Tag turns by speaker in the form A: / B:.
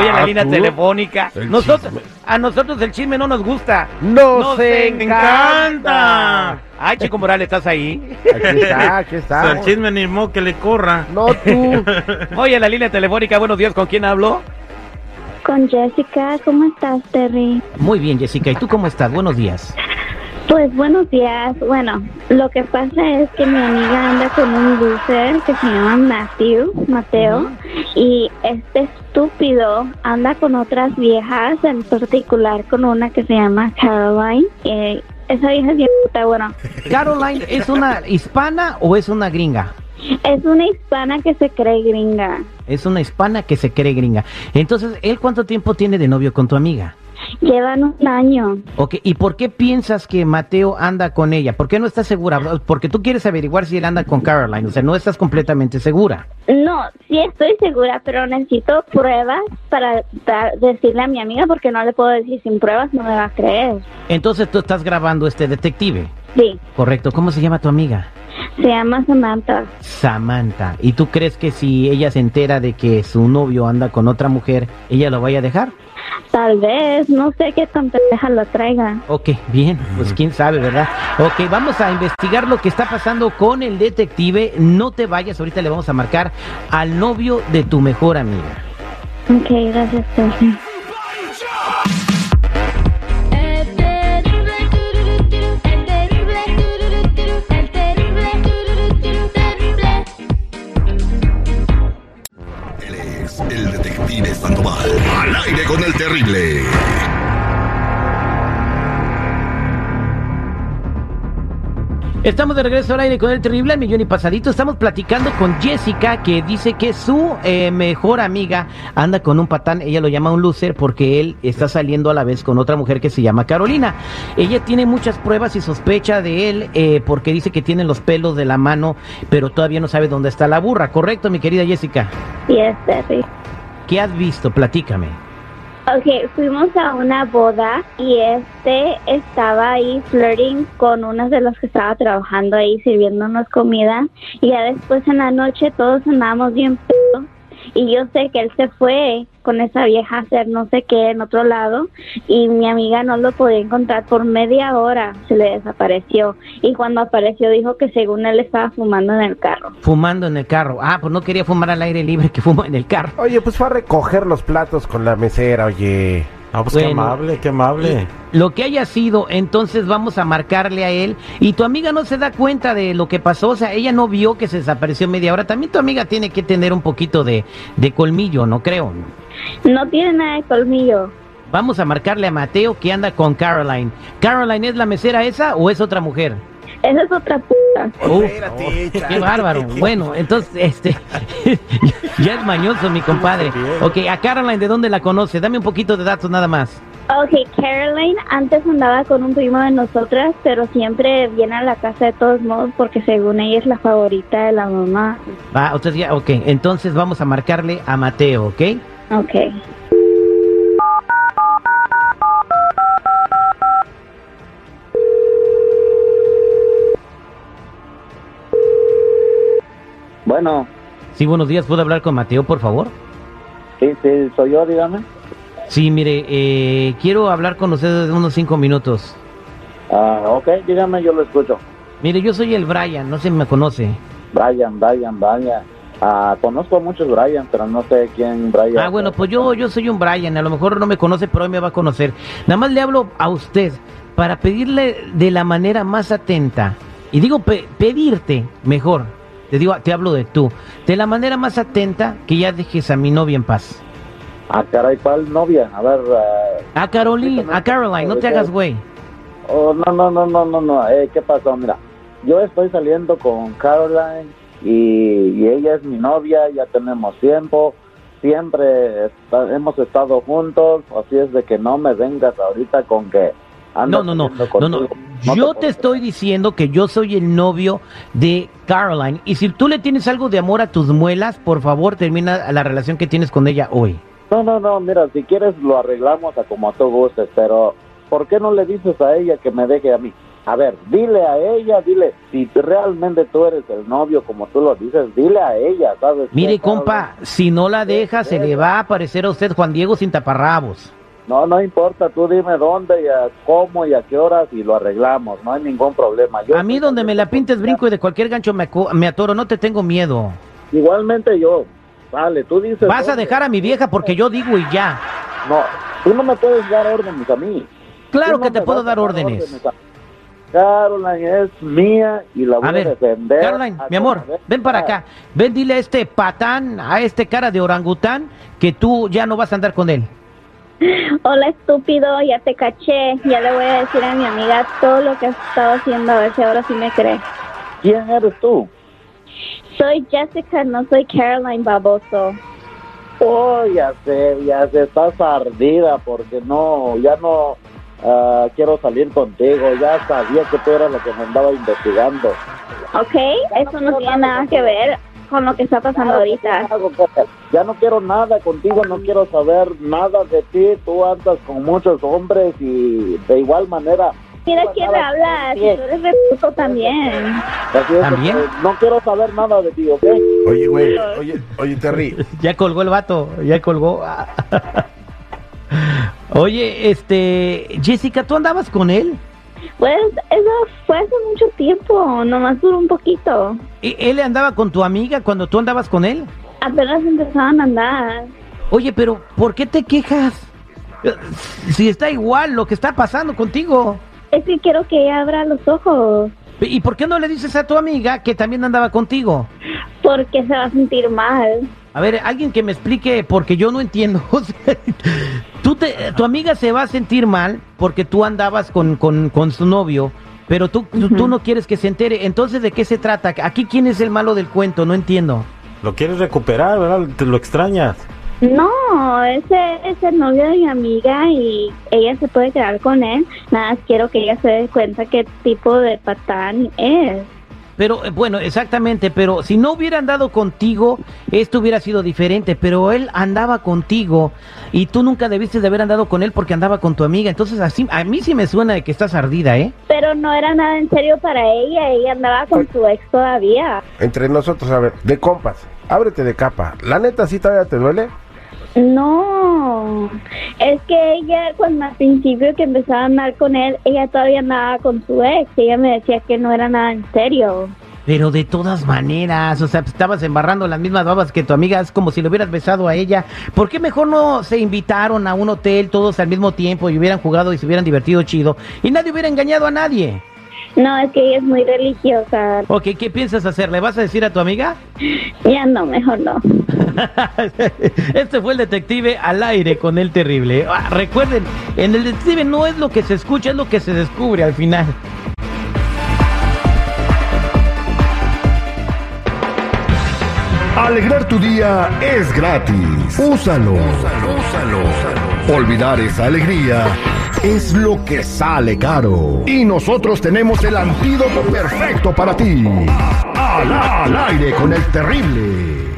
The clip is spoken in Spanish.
A: Voy a la
B: Ah,
A: línea
B: tú.
A: telefónica.
B: El
A: Nosotros,
B: chisme.
A: a nosotros el chisme no nos gusta.
B: Nos encanta.
A: Ay, Chico Morales, ¿estás ahí?
B: Aquí está, aquí
C: O sea,
B: está.
C: el chisme ni modo que le corra.
B: No tú.
A: Voy a la línea telefónica. Buenos días, ¿con quién hablo?
D: Con Jessica, ¿cómo estás, Terry?
A: Muy bien, Jessica. ¿Y tú cómo estás? Buenos días.
D: Pues buenos días. Bueno, lo que pasa es que mi amiga anda con un loser que se llama Matthew, Mateo, y este estúpido anda con otras viejas, en particular con una que se llama Caroline. Eh, esa vieja es bien puta, bueno,
A: Caroline, ¿es una hispana o es una gringa?
D: es una hispana que se cree gringa.
A: Es una hispana que se cree gringa. Entonces, ¿él cuánto tiempo tiene de novio con tu amiga?
D: Llevan un año.
A: Ok, ¿y por qué piensas que Mateo anda con ella? ¿Por qué no estás segura? Porque tú quieres averiguar si él anda con Caroline, o sea, no estás completamente segura.
D: No, sí estoy segura, pero necesito pruebas para dar- decirle a mi amiga porque no le puedo decir sin pruebas, no me va a creer.
A: Entonces tú estás grabando este detective,
D: Sí,
A: ¿correcto? ¿Cómo se llama tu amiga?
D: se llama Samantha.
A: Samantha. ¿Y tú crees que si ella se entera de que su novio anda con otra mujer, ella lo vaya a dejar?
D: Tal vez, no sé qué tan pendeja lo traiga.
A: Ok, bien, pues quién sabe, ¿verdad? Ok, vamos a investigar lo que está pasando con el detective. No te vayas, ahorita le vamos a marcar al novio de tu mejor amiga.
D: Ok, gracias.
E: El
F: detective Sandoval. Al aire con el terrible.
A: Estamos de regreso al aire con el terrible al millón y pasadito. Estamos platicando con Jessica que dice que su eh, mejor amiga anda con un patán. Ella lo llama un loser porque él está saliendo a la vez con otra mujer que se llama Carolina. Ella tiene muchas pruebas y sospecha de él eh, porque dice que tiene los pelos de la mano, pero todavía no sabe dónde está la burra. ¿Correcto, mi querida Jessica?
D: Yes, Terry.
A: ¿Qué has visto? Platícame.
D: Ok, fuimos a una boda y este estaba ahí flirting con una de las que estaba trabajando ahí sirviéndonos comida y ya después en la noche todos andábamos bien y yo sé que él se fue con esa vieja a hacer no sé qué en otro lado y mi amiga no lo podía encontrar por media hora, se le desapareció y cuando apareció dijo que según él estaba fumando en el carro.
A: Fumando en el carro. Ah, pues no quería fumar al aire libre que fuma en el carro.
B: Oye, pues fue a recoger los platos con la mesera, oye.
C: Ah, pues qué amable, qué amable.
A: Lo que haya sido, entonces vamos a marcarle a él. Y tu amiga no se da cuenta de lo que pasó, o sea, ella no vio que se desapareció media hora. También tu amiga tiene que tener un poquito de, de colmillo, no creo.
D: No tiene nada de colmillo.
A: Vamos a marcarle a Mateo que anda con Caroline. ¿Caroline es la mesera esa o es otra mujer?
D: Esa es otra puta.
A: Uf, qué bárbaro. Bueno, entonces, este, ya es mañoso mi compadre. Ok, a Caroline, ¿de dónde la conoce? Dame un poquito de datos nada más.
D: Ok, Caroline antes andaba con un primo de nosotras, pero siempre viene a la casa de todos modos porque según ella es la favorita de la mamá.
A: Va, entonces ya, ok, entonces vamos a marcarle a Mateo, ¿ok?
D: Ok.
G: Bueno,
A: Sí, buenos días, ¿puedo hablar con Mateo, por favor?
G: sí, sí, soy yo, dígame.
A: Sí, mire, eh, quiero hablar con usted de unos cinco minutos.
G: Ah, ok, dígame, yo lo escucho.
A: Mire, yo soy el Brian, no se me conoce.
G: Brian, Brian, Brian. Ah, conozco a muchos Brian, pero no sé quién Brian.
A: Ah, bueno, pues yo, yo soy un Brian, a lo mejor no me conoce, pero hoy me va a conocer. Nada más le hablo a usted para pedirle de la manera más atenta, y digo pe- pedirte mejor, te digo, te hablo de tú, de la manera más atenta que ya dejes a mi novia en paz.
G: Ah, caray, ¿cuál novia? A ver, ah,
A: A Caroline, a Caroline, no te hagas güey.
G: oh, no, no, no, no, no, no, eh, ¿qué pasó? Mira, yo estoy saliendo con Caroline y, y ella es mi novia, ya tenemos tiempo, siempre está- hemos estado juntos, así es de que no me vengas ahorita con que...
A: No, no, no, no, no. Yo te estoy diciendo que yo soy el novio de Caroline. Y si tú le tienes algo de amor a tus muelas, por favor termina la relación que tienes con ella hoy.
G: No, no, no, mira, si quieres lo arreglamos a como tú gustes, pero ¿por qué no le dices a ella que me deje a mí? A ver, dile a ella, dile, si realmente tú eres el novio, como tú lo dices, dile a ella, ¿sabes?
A: Mire, compa, si no la deja, se le va a aparecer a usted Juan Diego sin taparrabos.
G: No, no importa, tú dime dónde y a cómo y a qué horas y lo arreglamos, no hay ningún problema. Yo
A: A mí donde me la pintes brinco y de cualquier gancho me, me atoro, no te tengo miedo.
G: Igualmente yo, vale, tú dices...
A: Vas a dejar a mi vieja porque yo digo y ya.
G: No, tú no me puedes dar órdenes a mí.
A: Claro
G: no
A: que te puedo dar órdenes.
G: a- Caroline es mía y la voy
A: A
G: defender.
A: Caroline,
G: a
A: mi amor, ven para acá. Ven, dile a este patán, a este cara de orangután, que tú ya no vas a andar con él.
D: Hola estúpido, ya te caché. Ya le voy a decir a mi amiga todo lo que has estado haciendo, a ver si ahora sí me cree.
G: ¿Quién eres tú?
D: Soy Jessica, no soy Caroline Baboso.
G: Oh, ya sé, ya sé, estás ardida porque no, ya no ah, quiero salir contigo. Ya sabía que tú eras la que me andaba investigando.
D: ¿Ok? Eso no tiene nada que ver con lo que está pasando ahorita.
G: Ya no quiero nada contigo, no quiero saber nada de ti. Tú andas con muchos hombres y de igual manera.
D: Mira quién
G: andabas
D: habla, si tú eres reputo también.
G: Así es,
A: ¿También?
G: que no quiero saber nada de ti, ¿ok?
B: Oye, güey, oye, oye, Terry.
A: Ya colgó el vato, ya colgó. Oye, este, Jessica, ¿tú andabas con él?
D: Pues eso fue hace mucho tiempo, nomás duró un poquito.
A: ¿E- ¿Él andaba con tu amiga cuando tú andabas con él?
D: Apenas empezaban a andar.
A: Oye, pero ¿por qué te quejas? Eh, Si está igual lo que está pasando contigo.
D: Es que quiero que ella abra los ojos,
A: ¿Y por qué no le dices a tu amiga que también andaba contigo?
D: porque se va a sentir mal.
A: A ver, alguien que me explique, porque yo no entiendo. Te, tu amiga se va a sentir mal porque tú andabas con, con, con su novio, pero tú, tú- tú no quieres que se entere. Entonces, ¿de qué se trata? Aquí, ¿quién es el malo del cuento? No entiendo.
C: Lo quieres recuperar, ¿verdad? Te lo extrañas.
D: No, ese es el novio de mi amiga y ella se puede quedar con él. Nada, más quiero que ella se dé cuenta qué tipo de patán es.
A: Pero, eh, bueno, exactamente, pero si no hubiera andado contigo, esto hubiera sido diferente, pero él andaba contigo y tú nunca debiste de haber andado con él porque andaba con tu amiga. Entonces, así, a mí sí me suena de que estás ardida, ¿eh?
D: Pero no era nada en serio para ella, ella andaba con su ex todavía.
B: Entre nosotros, a ver, de compas, ábrete de capa. La neta, ¿sí todavía te duele?
D: No, es que ella cuando al principio que empezaba a andar con él, ella todavía andaba con su ex, ella me decía que no era nada en serio.
A: Pero de todas maneras, o sea, estabas embarrando las mismas babas que tu amiga, es como si le hubieras besado a ella. ¿Por qué mejor no se invitaron a un hotel todos al mismo tiempo y hubieran jugado y se hubieran divertido chido y nadie hubiera engañado a nadie?
D: No, es que ella es muy religiosa.
A: Ok, ¿qué piensas hacer? ¿Le vas a decir a tu amiga?
D: Ya no, mejor no.
A: Este fue el detective al aire con el terrible. Ah, recuerden, en el detective no es lo que se escucha, es lo que se descubre al final.
F: Alegrar tu día es gratis. Úsalo. Olvidar esa alegría es lo que sale caro. Y nosotros tenemos el antídoto perfecto para ti. Al, al aire con el terrible.